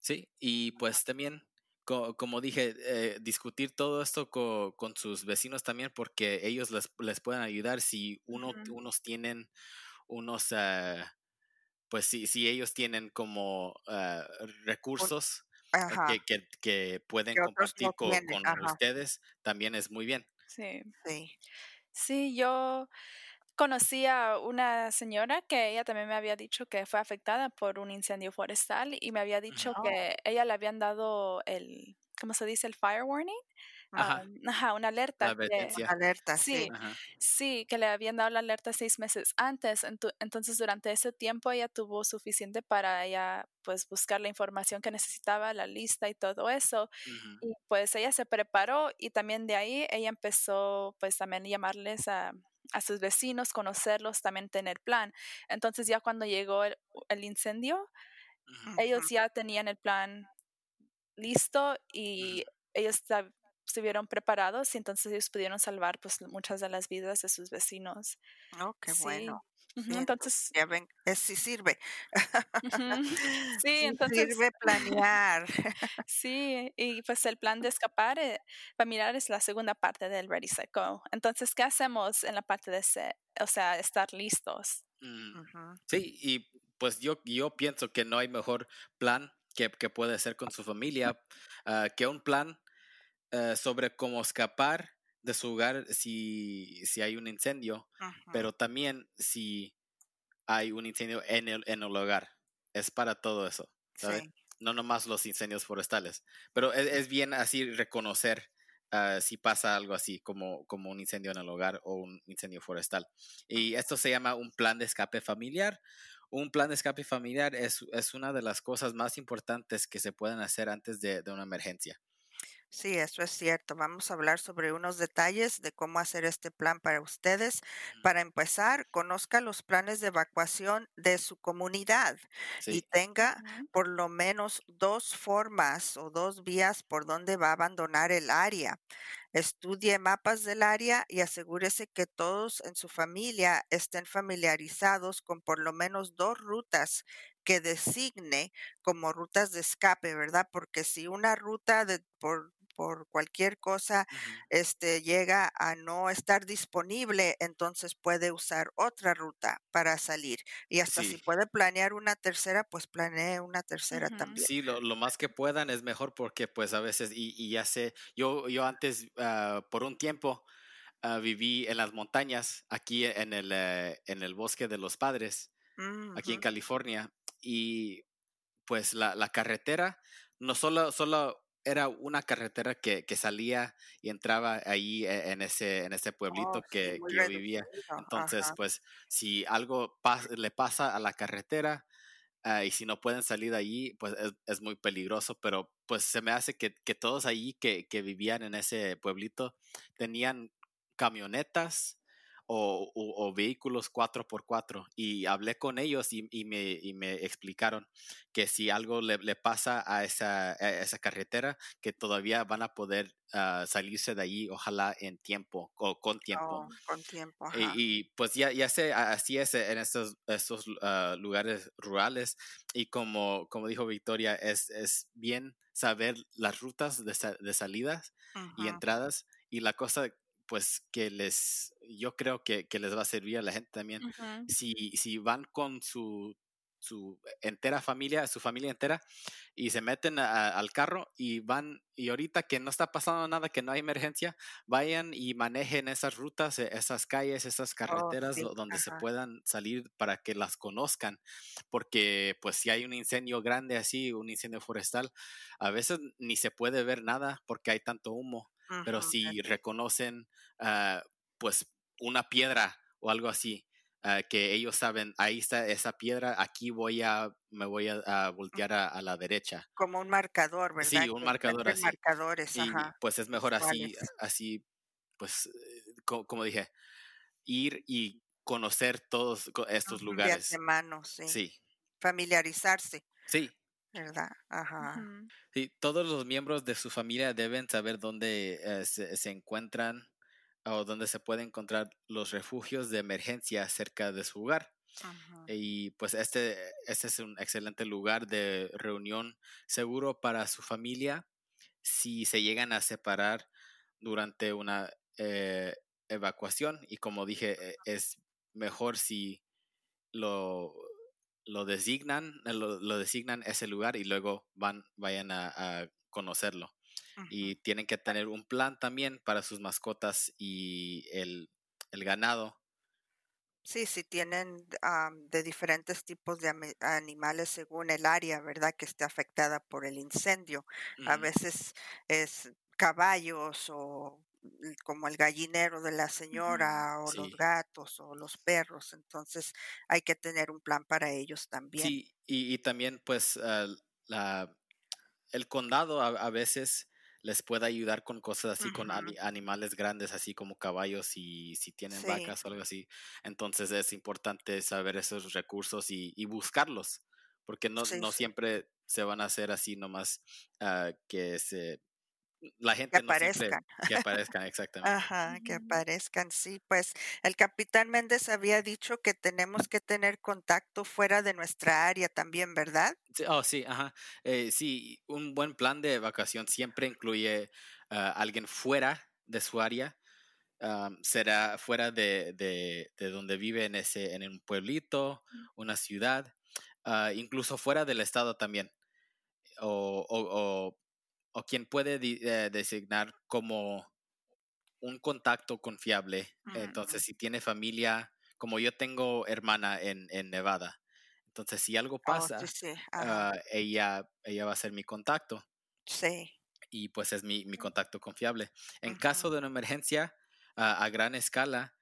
Sí, y pues también, como dije, eh, discutir todo esto con sus vecinos también porque ellos les, les pueden ayudar si uno, unos tienen unos... Uh, pues si, si ellos tienen como ah, recursos eh, que, que, pueden compartir con, ustedes, también es muy bien. Sí. Sí. yo conocí a una señora que ella también me había dicho que fue afectada por un incendio forestal y me había dicho que ella le habían dado el, ¿cómo se dice? El fire warning. Ajá. una alerta. alerta, sí. Sí, que le habían dado la alerta seis meses antes. Entonces, durante ese tiempo ella tuvo suficiente para ella, pues, buscar la información que necesitaba, la lista y todo eso. Y pues ella se preparó y también de ahí ella empezó, pues, también llamarles a, a sus vecinos, conocerlos, también tener plan. Entonces, ya cuando llegó el, incendio, ellos ya tenían el plan listo y ellos estuvieron preparados y entonces ellos pudieron salvar pues muchas de las vidas de sus vecinos. Oh, qué bueno. entonces, ya ven, es, sí sirve. Sí, entonces. Sirve planear. sí, y pues el plan de escapar, eh, para mirar, es la segunda parte del Ready Set Go. Entonces, ¿qué hacemos en la parte de ese, o sea, estar listos? Mm, sí, y pues yo, yo pienso que no hay mejor plan que, que puede ser con su familia ah, que un plan eh, sobre cómo escapar de su hogar si, si hay un incendio, pero también si hay un incendio en el, en el hogar. Es para todo eso, ¿sabes? No nomás los incendios forestales, pero es, bien así reconocer uh, si pasa algo así como, como un incendio en el hogar o un incendio forestal. Y esto se llama un plan de escape familiar. Un plan de escape familiar es, es una de las cosas más importantes que se pueden hacer antes de, de una emergencia. Sí, eso es cierto. Vamos a hablar sobre unos detalles de cómo hacer este plan para ustedes. Para empezar, conozca los planes de evacuación de su comunidad y tenga por lo menos dos formas o dos vías por donde va a abandonar el área. Estudie mapas del área y asegúrese que todos en su familia estén familiarizados con por lo menos dos rutas que designe como rutas de escape, ¿verdad? Porque si una ruta de, por por cualquier cosa este, llega a no estar disponible, entonces puede usar otra ruta para salir. Y hasta si puede planear una tercera, pues planee una tercera también. Sí, lo, más que puedan es mejor porque pues a veces, y, ya sé, yo, yo antes, ah, por un tiempo, ah, viví en las montañas, aquí en el, eh, en el bosque de los padres, aquí en California, y pues la, la carretera no solo, solo era una carretera que, que, salía y entraba ahí e, en ese, en ese oh, pueblito que, yo vivía. Entonces, pues, si algo le pasa a la carretera ah, y si no pueden salir de allí, pues es, muy peligroso. Pero pues se me hace que, que todos allí que, que vivían en ese pueblito tenían camionetas o, vehículos 4x4 y hablé con ellos y, me, me, explicaron que si algo le, pasa a esa, esa, carretera, que todavía van a poder ah, salirse de allí, ojalá en tiempo o con tiempo. Oh, con tiempo. Y, pues ya, ya sé, así es en estos, estos ah, lugares rurales y como, como dijo Victoria, es, es bien saber las rutas de, de salidas y entradas y la cosa pues que les, yo creo que, les va a servir a la gente también. si, si van con su, su entera familia, su familia entera, y se meten al carro y van, y ahorita que no está pasando nada, que no hay emergencia, vayan y manejen esas rutas, e, esas calles, esas oh, carreteras donde se puedan salir para que las conozcan, porque pues si hay un incendio grande así, un incendio forestal, a veces ni se puede ver nada porque hay tanto humo pero si reconocen ah, pues una piedra o algo así, ah, que ellos saben, ahí está esa piedra, aquí voy a, me voy a, voltear a, la derecha. Como un marcador, ¿verdad? Sí, un marcador así. Marcadores, pues es mejor así, así, pues, eh, como, dije, ir y conocer todos estos lugares. De mano, sí. Sí. Familiarizarse. Sí, ¿verdad? Ajá. Sí, todos los miembros de su familia deben saber dónde eh, se, encuentran o dónde se pueden encontrar los refugios de emergencia cerca de su hogar. Y pues este, este es un excelente lugar de reunión seguro para su familia si se llegan a separar durante una eh, evacuación. Y como dije, eh, es mejor si lo lo designan, eh, lo, designan ese lugar y luego van, vayan a, conocerlo. Y tienen que tener un plan también para sus mascotas y el, ganado. Sí, sí, tienen de diferentes tipos de animales según el área, ¿verdad? Que esté afectada por el incendio. A veces es caballos o como el gallinero de la señora o los gatos o los perros. Entonces hay que tener un plan para ellos también. Sí, y, también pues la, el condado a, veces les puede ayudar con cosas así, con animales grandes, así como caballos y si tienen vacas o algo así. Entonces es importante saber esos recursos y, buscarlos, porque no, no siempre se van a hacer así nomás ah, que se la gente que aparezcan. que aparezcan, exactamente. Ajá, que aparezcan, sí. Pues el capitán Méndez había dicho que tenemos que tener contacto fuera de nuestra área también, ¿verdad? Sí, oh, sí, ajá. Eh, sí, un buen plan de vacación siempre incluye a alguien fuera de su área. será fuera de, de, de, donde vive en, ese, en un pueblito, una ciudad, ah, incluso fuera del estado también. O, o, o o quien puede eh, designar como un contacto confiable. Entonces, si tiene familia, como yo tengo hermana en, Nevada, entonces si algo oh, pasa, ah, ella, ella va a ser mi contacto. Sí. Y pues es mi, contacto confiable. En caso de una emergencia a gran escala,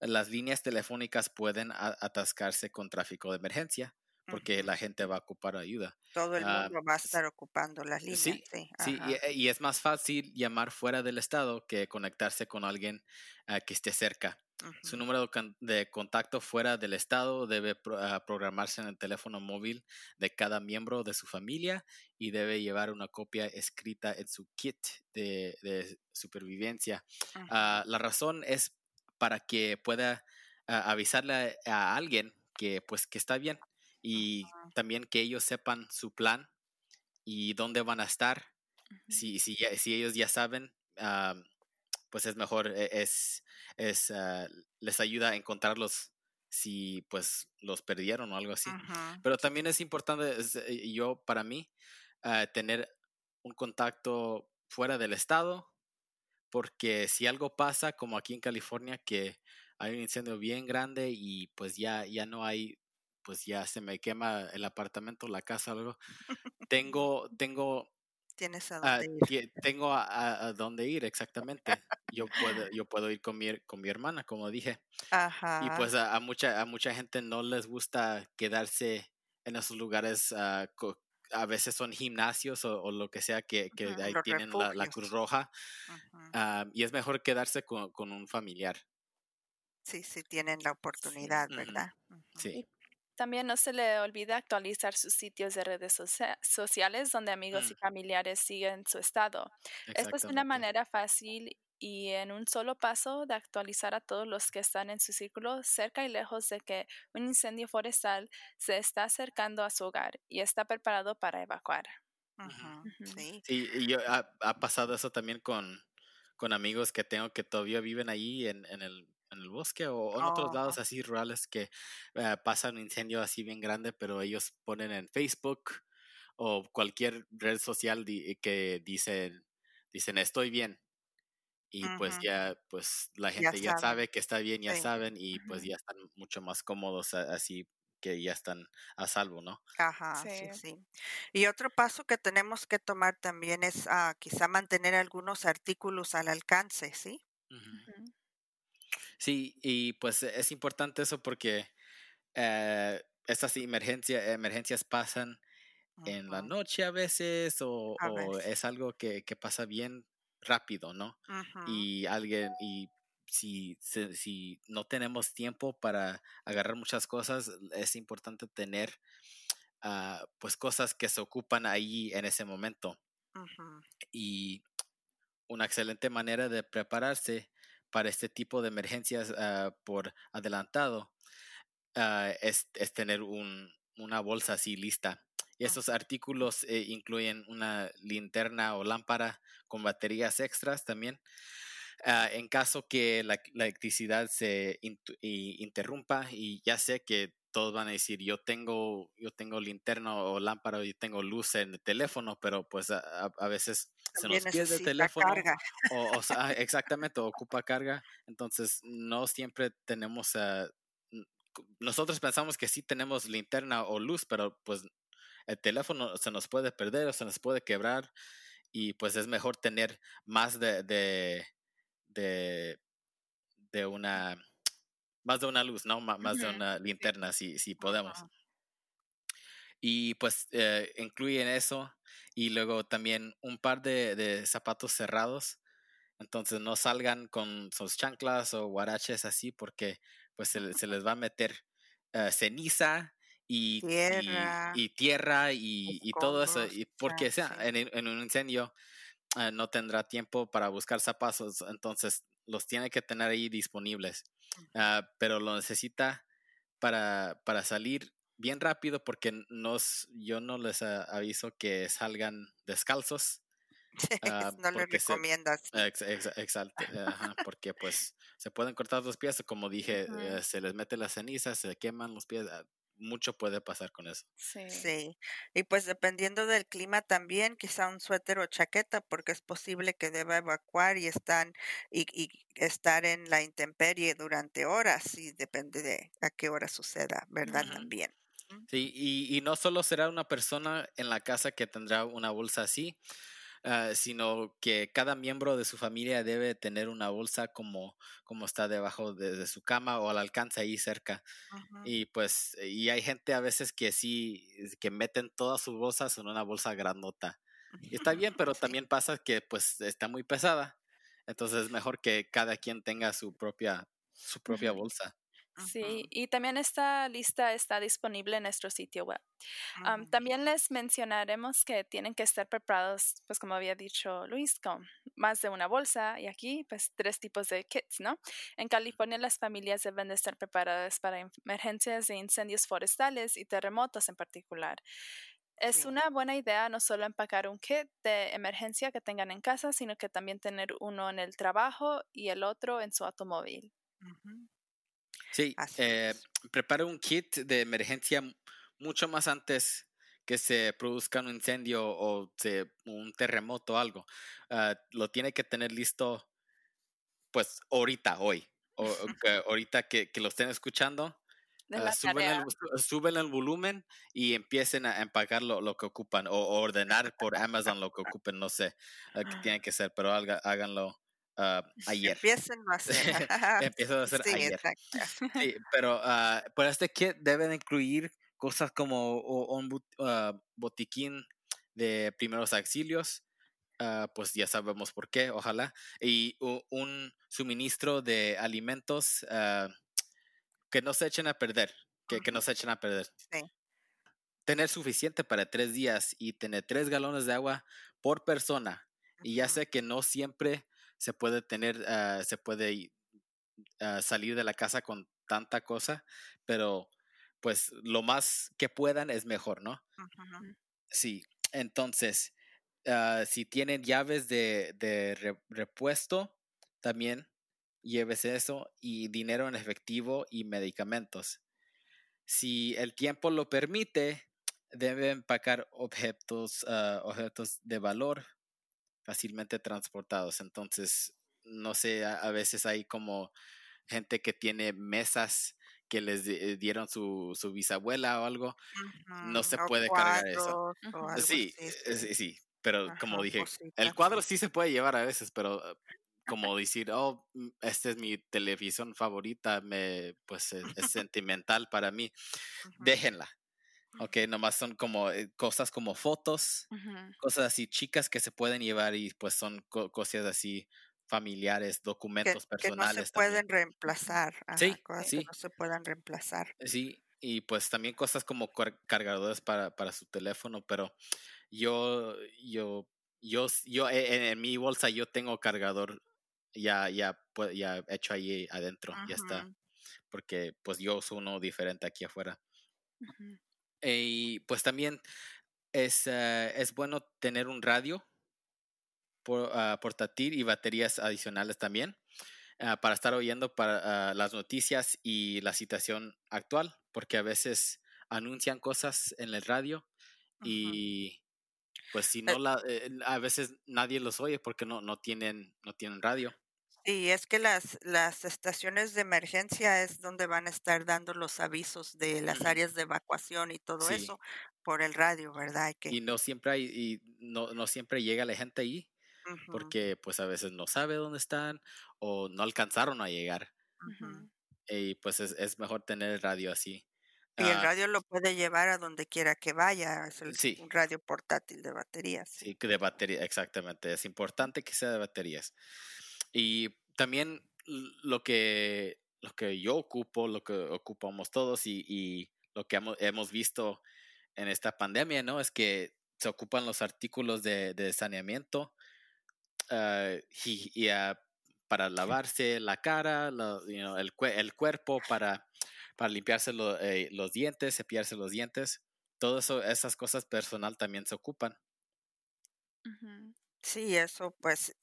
las líneas telefónicas pueden atascarse con tráfico de emergencia porque la gente va a ocupar ayuda. Todo el ah, mundo va a estar ocupando las líneas. Sí, sí, eh, y, es más fácil llamar fuera del estado que conectarse con alguien ah, que esté cerca. Su número de contacto fuera del estado debe ah, programarse en el teléfono móvil de cada miembro de su familia y debe llevar una copia escrita en su kit de, supervivencia. la razón es para que pueda avisarle a alguien que pues que está bien y también que ellos sepan su plan y dónde van a estar. si, si, si, ellos ya saben, pues es mejor, e, es, es ah, les ayuda a encontrarlos si pues los perdieron o algo así. Pero también es importante, eh, yo para mí, ah, tener un contacto fuera del estado, porque si algo pasa, como aquí en California, que hay un incendio bien grande y pues ya, ya no hay pues ya se me quema el apartamento, la casa, algo. Tengo, tengo Tienes a dónde ir. Tengo a, dónde ir, exactamente. Yo puedo, yo puedo ir con mi, con mi hermana, como dije. Y pues a, mucha, a mucha gente no les gusta quedarse en esos lugares. Ah, a veces son gimnasios o, lo que sea que, que ahí tienen la, Cruz Roja. Ah, y es mejor quedarse con, con, un familiar. Sí, sí, tienen la oportunidad, ¿verdad? Sí. También no se le olvida actualizar sus sitios de redes sociales donde amigos y mm. familiares siguen su estado. Esta es una manera fácil y en un solo paso de actualizar a todos los que están en su círculo cerca y lejos de que un incendio forestal se está acercando a su hogar y está preparado para evacuar. Sí. y yo, ha, pasado eso también con, con amigos que tengo que todavía viven ahí en, en el en el bosque o, en otros lados así rurales que eh, pasa un incendio así bien grande, pero ellos ponen en Facebook o cualquier red social que dicen, dicen estoy bien. Y pues ya, pues la gente ya, sabe que está bien, ya saben, y pues ya están mucho más cómodos así que ya están a salvo, ¿no? Ajá, sí, sí. Y otro paso que tenemos que tomar también es ah, quizá mantener algunos artículos al alcance, ¿sí? Sí, y pues es importante eso porque eh, estas emergencias pasan en la noche a veces o, es algo que, pasa bien rápido, ¿no? Y alguien, y si, si no tenemos tiempo para agarrar muchas cosas, es importante tener ah, pues cosas que se ocupan ahí en ese momento. Y una excelente manera de prepararse para este tipo de emergencias ah, por adelantado ah, es, tener una bolsa así lista. Y esos artículos eh, incluyen una linterna o lámpara con baterías extras también. Ah, en caso que la, electricidad se interrumpa, y ya sé que todos van a decir, yo tengo, yo tengo linterna o lámpara, yo tengo luz en el teléfono, pero pues a, veces se nos pierde el teléfono. O, sea, exactamente, ocupa carga. Entonces, no siempre tenemos, uh, nosotros pensamos que sí tenemos linterna o luz, pero pues el teléfono se nos puede perder o se nos puede quebrar y pues es mejor tener más de, de, de, de una más de una luz, ¿no? más de una linterna, si, si podemos. Y pues eh, incluyen eso y luego también un par de, zapatos cerrados. Entonces no salgan con sus chanclas o guaraches así porque pues se, les va a meter eh, ceniza y tierra y, tierra y, todo eso. Y porque sea, en, un incendio eh, no tendrá tiempo para buscar zapatos, entonces los tiene que tener ahí disponibles. Ah, pero lo necesita para, para salir bien rápido porque nos, yo no les aviso que salgan descalzos. Ah, no les recomiendas. exacto, porque pues se pueden cortar los pies, como dije, eh, se les mete la ceniza, se queman los pies, ah, mucho puede pasar con eso. Sí. sí. Y pues dependiendo del clima también, quizá un suéter o chaqueta, porque es posible que deba evacuar y están y, y estar en la intemperie durante horas, y depende de a qué hora suceda, ¿verdad? También. Sí, y, y, no solo será una persona en la casa que tendrá una bolsa así, ah, sino que cada miembro de su familia debe tener una bolsa como, como está debajo de, su cama o al alcance ahí cerca. Y pues, y hay gente a veces que sí, que meten todas sus bolsas en una bolsa grandota. Y está bien, pero también pasa que pues está muy pesada. Entonces es mejor que cada quien tenga su propia, su propia bolsa. Sí, y también esta lista está disponible en nuestro sitio web. también les mencionaremos que tienen que estar preparados, pues como había dicho Luis, con más de una bolsa y aquí, pues tres tipos de kits, ¿no? En California las familias deben de estar preparadas para emergencias de incendios forestales y terremotos en particular. Es una buena idea no solo empacar un kit de emergencia que tengan en casa, sino que también tener uno en el trabajo y el otro en su automóvil. Sí, eh, prepara un kit de emergencia mucho más antes que se produzca un incendio o un terremoto o algo. Ah, lo tiene que tener listo, pues, ahorita, hoy. O, ahorita que, lo estén escuchando, uh, suben, el, volumen y empiecen a empacar lo, que ocupan o, ordenar por Amazon lo que ocupen, no sé qué ah. tiene que ser, pero háganlo uh, ayer. Empiecen a hacer. Empiezan a hacer sí, ayer. Exacto. Sí, pero uh, este kit deben incluir cosas como un botiquín de primeros auxilios, pues ya sabemos por qué, ojalá, y un suministro de alimentos que no se echen a perder, que, que no se echen a perder. Sí. Tener suficiente para tres días y tener tres galones de agua por persona. Y ya sé que no siempre se puede tener, ah, se puede ah, salir de la casa con tanta cosa, pero pues lo más que puedan es mejor, ¿no? Sí, entonces, ah, si tienen llaves de, de repuesto, también llévese eso y dinero en efectivo y medicamentos. Si el tiempo lo permite, debe empacar objetos, objetos de valor fácilmente transportados. Entonces, no sé, a, veces hay como gente que tiene mesas que les dieron su, su bisabuela o algo, no se puede cargar eso. Sí, sí, sí, pero como dije, el cuadro sí se puede llevar a veces, pero como decir, oh, mm, esta es mi televisión favorita, me, pues es, sentimental para mí, déjenla. Ok, nomás son como eh, cosas como fotos, cosas así chicas que se pueden llevar y pues son cosas así familiares, documentos personales. Que no se pueden reemplazar. sí, sí. Que no se puedan reemplazar. Sí, y pues también cosas como cargadores para, para su teléfono, pero yo, yo, yo, yo e, en, mi bolsa yo tengo cargador ya, ya, ya hecho ahí adentro, ya está. Porque pues yo uso uno diferente aquí afuera. Y pues también es, eh, es bueno tener un radio por, ah, portátil y baterías adicionales también ah, para estar oyendo para ah, las noticias y la situación actual, porque a veces anuncian cosas en el radio y pues si no eh la, eh, a veces nadie los oye porque no, no tienen no tienen radio. Sí, es que las, las estaciones de emergencia es donde van a estar dando los avisos de las áreas de evacuación y todo eso por el radio, ¿verdad? Que... Y no siempre hay, y no, no siempre llega la gente ahí, porque pues a veces no sabe dónde están o no alcanzaron a llegar. Y pues es, es, mejor tener el radio así. Y el ah radio lo puede llevar a donde quiera que vaya, es un radio portátil de baterías. Sí, de batería, exactamente. Es importante que sea de baterías. Y también lo que, lo que yo ocupo, lo que ocupamos todos y, lo que hemos, visto en esta pandemia, ¿no? Es que se ocupan los artículos de, saneamiento ah, y, ah, para lavarse la cara, el, el, cuerpo, para, para limpiarse eh, los dientes, cepillarse los dientes. Todas esas cosas personal también se ocupan. Sí, eso pues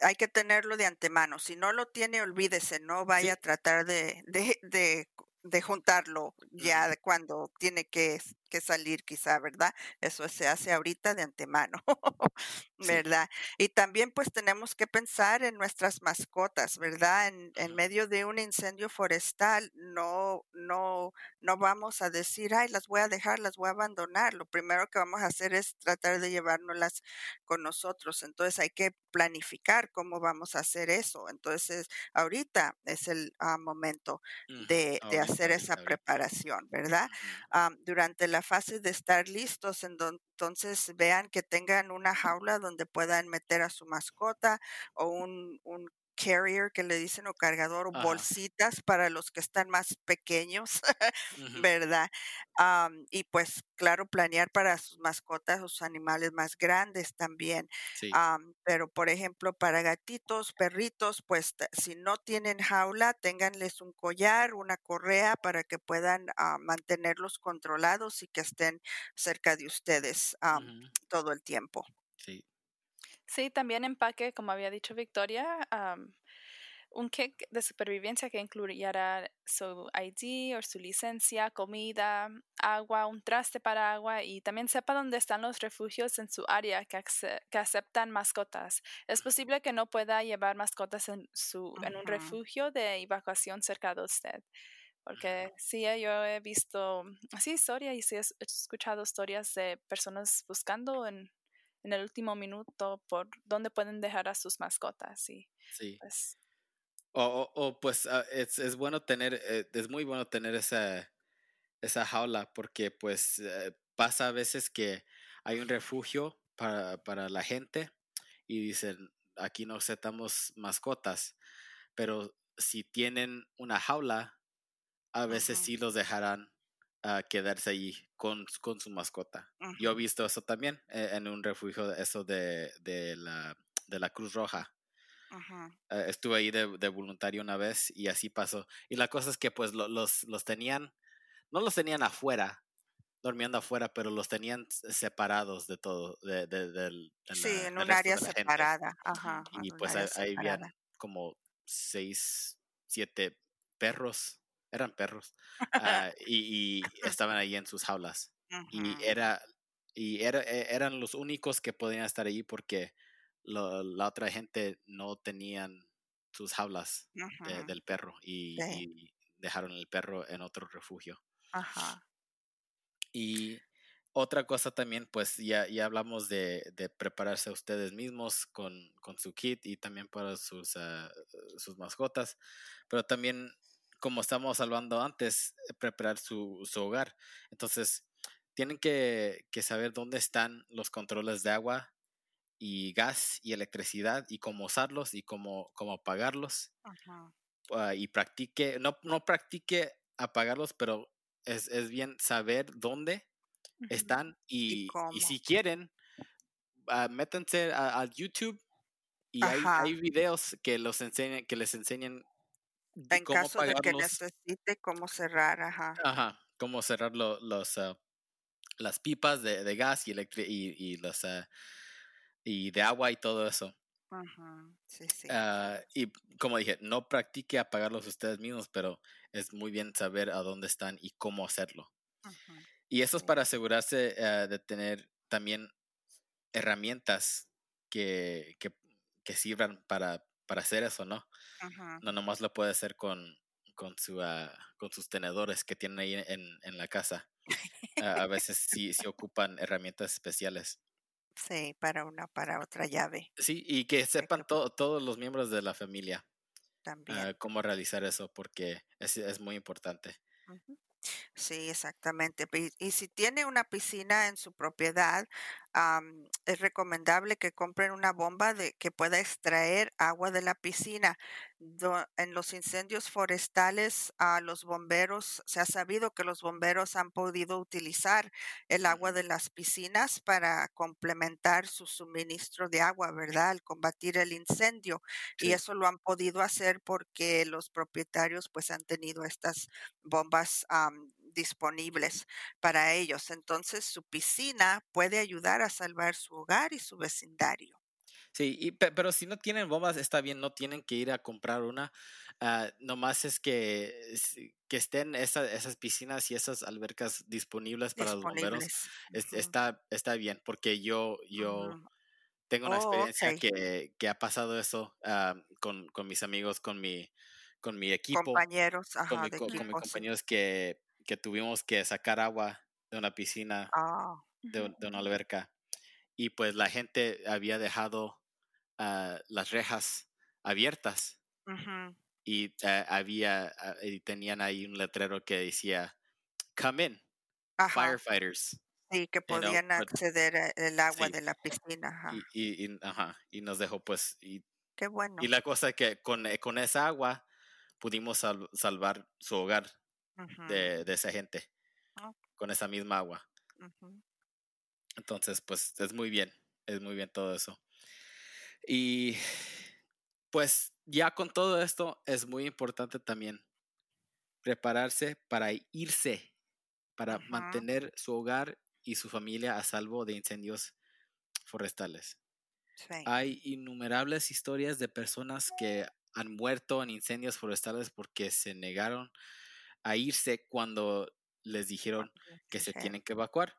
hay que tenerlo de antemano. Si no lo tiene, olvídese, no vaya a tratar de, de, de, de juntarlo ya de cuando tiene que que salir quizá, ¿verdad? Eso se hace ahorita de antemano, ¿verdad? Y también pues tenemos que pensar en nuestras mascotas, ¿verdad? En, en, medio de un incendio forestal no, no, no vamos a decir, ay, las voy a dejar, las voy a abandonar. Lo primero que vamos a hacer es tratar de llevárnoslas con nosotros. Entonces hay que planificar cómo vamos a hacer eso. Entonces, ahorita es el ah, momento de, de, hacer esa preparación, ¿verdad? durante la fase de estar listos, entonces vean que tengan una jaula donde puedan meter a su mascota o un, un carrier que le dicen o cargador o bolsitas para los que están más pequeños, ¿verdad? y pues claro, planear para sus mascotas sus animales más grandes también. pero por ejemplo, para gatitos, perritos, pues si no tienen jaula, ténganles un collar, una correa para que puedan ah, mantenerlos controlados y que estén cerca de ustedes todo el tiempo. Sí. Sí, también empaque, como había dicho Victoria, un kit de supervivencia que incluyera su ID o su licencia, comida, agua, un traste para agua y también sepa dónde están los refugios en su área que, que aceptan mascotas. Es posible que no pueda llevar mascotas en, su, en un refugio de evacuación cerca de usted. Porque sí, yo he visto así historias y sí he escuchado historias de personas buscando en en el último minuto por dónde pueden dejar a sus mascotas. Y, sí. Pues o, o, pues ah, es, es, bueno tener, eh, es muy bueno tener esa, esa jaula porque pues eh, pasa a veces que hay un refugio para, para la gente y dicen, aquí no aceptamos mascotas, pero si tienen una jaula, a veces sí los dejarán a quedarse allí con, con su mascota. Yo he visto eso también eh, en un refugio, eso de, de, la, de la Cruz Roja. Eh, estuve ahí de, de, voluntario una vez y así pasó. Y la cosa es que pues los, los tenían, no los tenían afuera, durmiendo afuera, pero los tenían separados de todo, de, de, de sí, en un área separada. Ajá, y pues ahí, había como seis, siete perros eran perros, ah, y, estaban ahí en sus jaulas. Y era y era, e, eran los únicos que podían estar ahí porque la otra gente no tenían sus jaulas del perro y, dejaron el perro en otro refugio. Y otra cosa también, pues ya, ya hablamos de, de prepararse a ustedes mismos con, con, su kit y también para sus, ah, sus mascotas, pero también como estamos hablando antes, eh, preparar su, su hogar. Entonces, tienen que, que, saber dónde están los controles de agua y gas y electricidad y cómo usarlos y cómo, cómo apagarlos. Ah, y practique, no, no practique apagarlos, pero es, es bien saber dónde están y, y, si quieren, uh, métanse a, YouTube y hay, hay, videos que los enseñan, que les enseñan en caso de que necesite cómo cerrar, ajá. Ajá, cómo cerrar los, ah, las pipas de, de gas y, y, y, los, ah, y de agua y todo eso. Ajá, sí, sí. Uh, y como dije, no practique apagarlos ustedes mismos, pero es muy bien saber a dónde están y cómo hacerlo. Y eso es para asegurarse de tener también herramientas que, que, que sirvan para, para hacer eso, ¿no? No nomás lo puede hacer con, con, su, uh, con sus tenedores que tienen ahí en, en la casa. a veces sí, sí ocupan herramientas especiales. Sí, para una, para otra llave. Sí, y que sepan todos los miembros de la familia También. cómo realizar eso, porque es, es muy importante. Sí, exactamente. Y, si tiene una piscina en su propiedad, es recomendable que compren una bomba de que pueda extraer agua de la piscina. en los incendios forestales, a los bomberos se ha sabido que los bomberos han podido utilizar el agua de las piscinas para complementar su suministro de agua, ¿verdad? Al combatir el incendio. Y eso lo han podido hacer porque los propietarios pues han tenido estas bombas disponibles para ellos. Entonces su piscina puede ayudar a salvar su hogar y su vecindario. Sí, pero si no tienen bombas, está bien, no tienen que ir a comprar una. Uh, nomás es que, que estén esas piscinas y esas albercas disponibles para los bomberos. está, está bien, porque yo, yo tengo una oh, experiencia que, que, ha pasado eso uh, con, con, mis amigos, con mi, con mi equipo. Compañeros, ajá, con, mis compañeros que, que, tuvimos que sacar agua de una piscina, ah, de, de una alberca. Y pues la gente había dejado uh, las rejas abiertas y uh, había y tenían ahí un letrero que decía come in firefighters Sí, que podían acceder al agua de la piscina. Ajá. Y, y, ajá, y nos dejó pues y, Qué bueno. Y la cosa es que con, con esa agua pudimos salvar su hogar de, de, esa gente oh. con esa misma agua. Entonces, pues es muy bien, es muy bien todo eso. Y pues ya con todo esto es muy importante también prepararse para irse, para mantener su hogar y su familia a salvo de incendios forestales. Hay innumerables historias de personas que han muerto en incendios forestales porque se negaron a irse cuando les dijeron que se tienen que evacuar.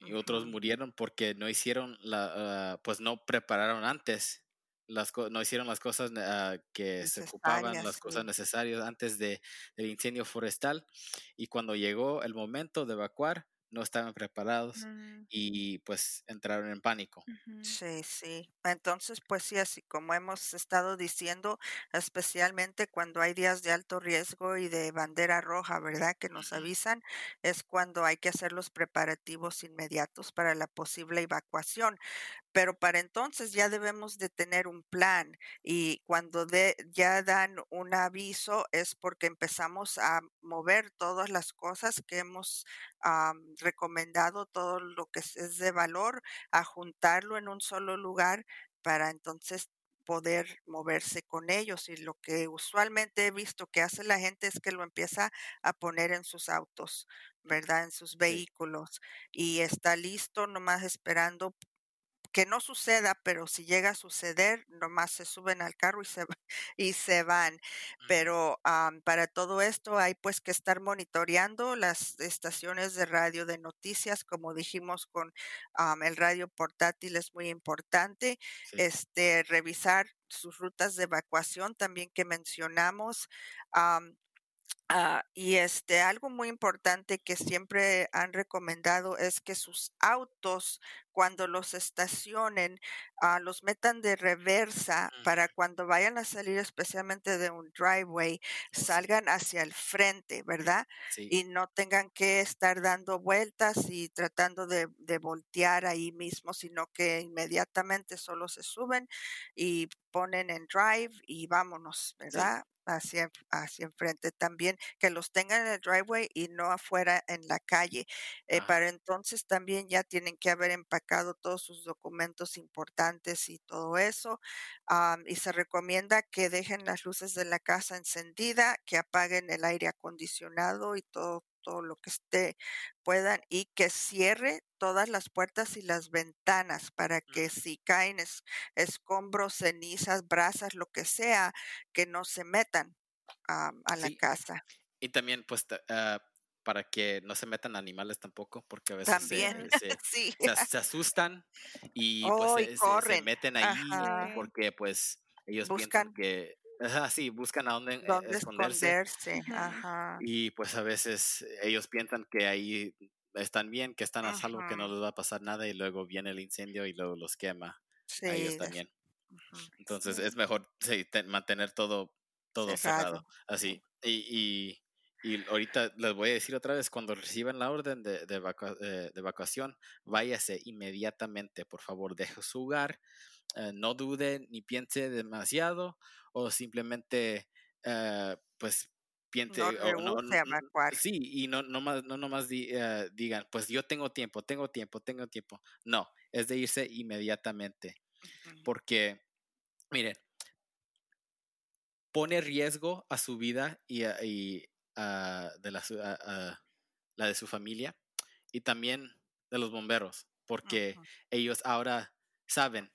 Y otros murieron porque no hicieron la, ah, pues no prepararon antes, las no hicieron las cosas ah, que se ocupaban, las cosas necesarias antes de, del incendio forestal. Y cuando llegó el momento de evacuar, no estaban preparados y pues entraron en pánico. Sí, sí. Entonces, pues sí, así como hemos estado diciendo, especialmente cuando hay días de alto riesgo y de bandera roja, ¿verdad? Que nos avisan, es cuando hay que hacer los preparativos inmediatos para la posible evacuación pero para entonces ya debemos de tener un plan y cuando de, ya dan un aviso es porque empezamos a mover todas las cosas que hemos recomendado, todo lo que es de valor, a juntarlo en un solo lugar para entonces poder moverse con ellos y lo que usualmente he visto que hace la gente es que lo empieza a poner en sus autos, ¿verdad? En sus vehículos y está listo nomás esperando que no suceda, pero si llega a suceder, nomás se suben al carro y se, y se van. Pero para todo esto hay pues que estar monitoreando las estaciones de radio de noticias, como dijimos con el radio portátil es muy importante, este revisar sus rutas de evacuación también que mencionamos. Ah, y este algo muy importante que siempre han recomendado es que sus autos cuando los estacionen ah, los metan de reversa para cuando vayan a salir especialmente de un driveway salgan hacia el frente, ¿verdad? Y no tengan que estar dando vueltas y tratando de, de voltear ahí mismo, sino que inmediatamente solo se suben y ponen en drive y vámonos, ¿verdad? Hacia, hacia enfrente también, que los tengan en el driveway y no afuera en la calle. Eh, para entonces también ya tienen que haber empacado todos sus documentos importantes y todo eso. y se recomienda que dejen las luces de la casa encendida, que apaguen el aire acondicionado y todo todo lo que esté puedan y que cierre todas las puertas y las ventanas para que si caen escombros, cenizas, brasas, lo que sea, que no se metan a la casa. Y también pues ah, para que no se metan animales tampoco, porque a veces se, asustan y pues se, meten ahí porque pues ellos piensan que sí, buscan a dónde, eh, esconderse. Y pues a veces ellos piensan que ahí están bien, que están a salvo, que no les va a pasar nada y luego viene el incendio y luego los quema. a ellos también. Entonces es mejor mantener todo, todo cerrado. Así. Y, y, ahorita les voy a decir otra vez, cuando reciban la orden de, de, eh, de evacuación, váyase inmediatamente, por favor, deje su hogar, eh, no dude ni piense demasiado o simplemente uh, pues piense no, no, sí y no más no nomás uh, digan pues yo tengo tiempo tengo tiempo tengo tiempo. No es de irse inmediatamente porque miren pone riesgo a su vida y, y de la, la de su familia y también de los bomberos porque ellos ahora saben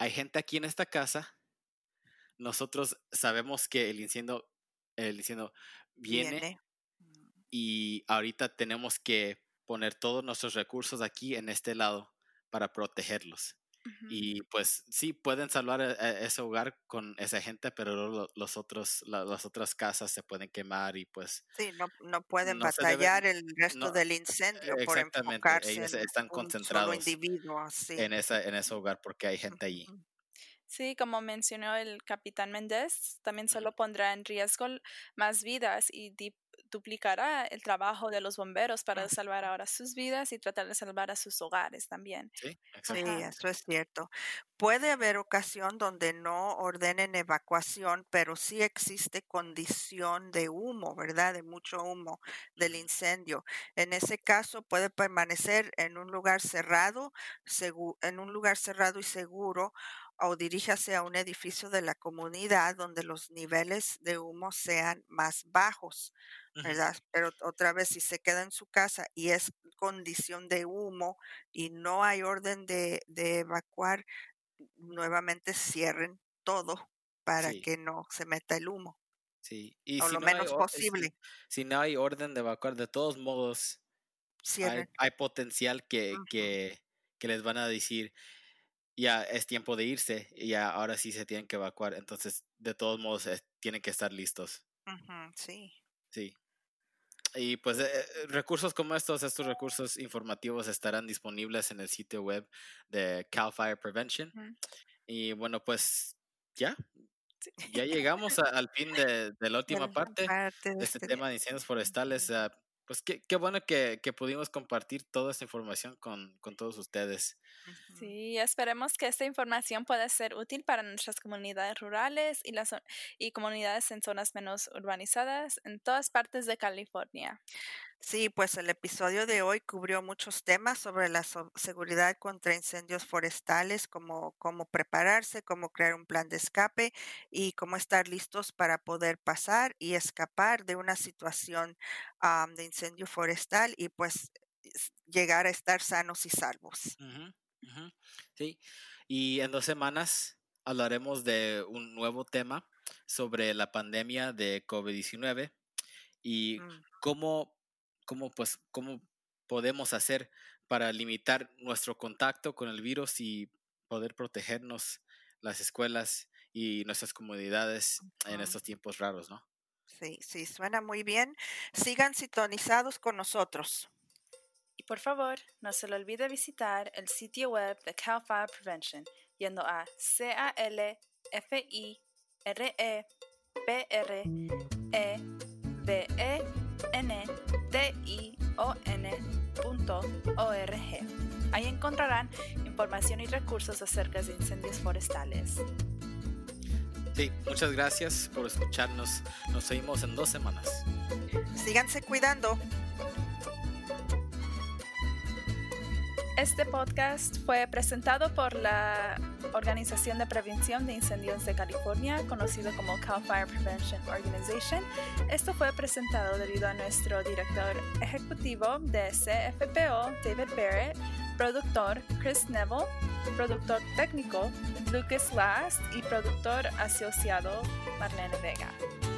hay gente aquí en esta casa, nosotros sabemos que el incendio, el incendio viene, y ahorita tenemos que poner todos nuestros recursos aquí en este lado para protegerlos. Y pues sí, pueden salvar e, e, ese hogar con esa gente, pero los otros, las otras casas se pueden quemar y pues... Sí, no, no pueden batallar el resto del incendio por enfocarse ellos están concentrados en, esa, en ese hogar porque hay gente allí. Sí, como mencionó el capitán Méndez, también solo pondrá en riesgo más vidas y duplicará el trabajo de los bomberos para salvar ahora sus vidas y tratar de salvar a sus hogares también. Sí, eso es cierto. Puede haber ocasión donde no ordenen evacuación, pero sí existe condición de humo, ¿verdad? De mucho humo del incendio. En ese caso puede permanecer en un lugar cerrado, en un lugar cerrado y seguro o diríjase a un edificio de la comunidad donde los niveles de humo sean más bajos, ¿verdad? Pero otra vez, si se queda en su casa y es condición de humo y no hay orden de, evacuar, nuevamente cierren todo para que no se meta el humo. Sí, y o si lo no menos posible. Si, no hay orden de evacuar, de todos modos, hay, potencial que, que, que les van a decir, ya es tiempo de irse y ya ahora sí se tienen que evacuar. Entonces, de todos modos, tienen que estar listos. sí. Sí. Y pues eh, eh, recursos como estos, estos recursos informativos estarán disponibles en el sitio web de Cal Fire Prevention. Y bueno, pues ya, ya llegamos al fin de, la última parte, de este, este tema de incendios forestales. Pues qué, qué bueno que, que, pudimos compartir toda esta información con, con todos ustedes. Sí, esperemos que esta información pueda ser útil para nuestras comunidades rurales y, las, y comunidades en zonas menos urbanizadas en todas partes de California. Sí, pues el episodio de hoy cubrió muchos temas sobre la seguridad contra incendios forestales, como cómo prepararse, cómo crear un plan de escape y cómo estar listos para poder pasar y escapar de una situación de incendio forestal y pues llegar a estar sanos y salvos. Sí, y en dos semanas hablaremos de un nuevo tema sobre la pandemia de COVID-19 y mm. cómo cómo, pues, cómo podemos hacer para limitar nuestro contacto con el virus y poder protegernos las escuelas y nuestras comunidades en estos tiempos raros, ¿no? Sí, sí, suena muy bien. Sigan sintonizados con nosotros. Y por favor, no se le olvide visitar el sitio web de Cal Fire Prevention yendo a c tion.org. Ahí encontrarán información y recursos acerca de incendios forestales. Sí, muchas gracias por escucharnos. Nos seguimos en dos semanas. Síganse cuidando. Este podcast fue presentado por la Organización de Prevención de Incendios de California, conocido como Cal Fire Prevention Organization. Esto fue presentado debido a nuestro director ejecutivo de CFPO, David Barrett, productor Chris Neville, productor técnico Lucas Last y productor asociado Marlene Vega.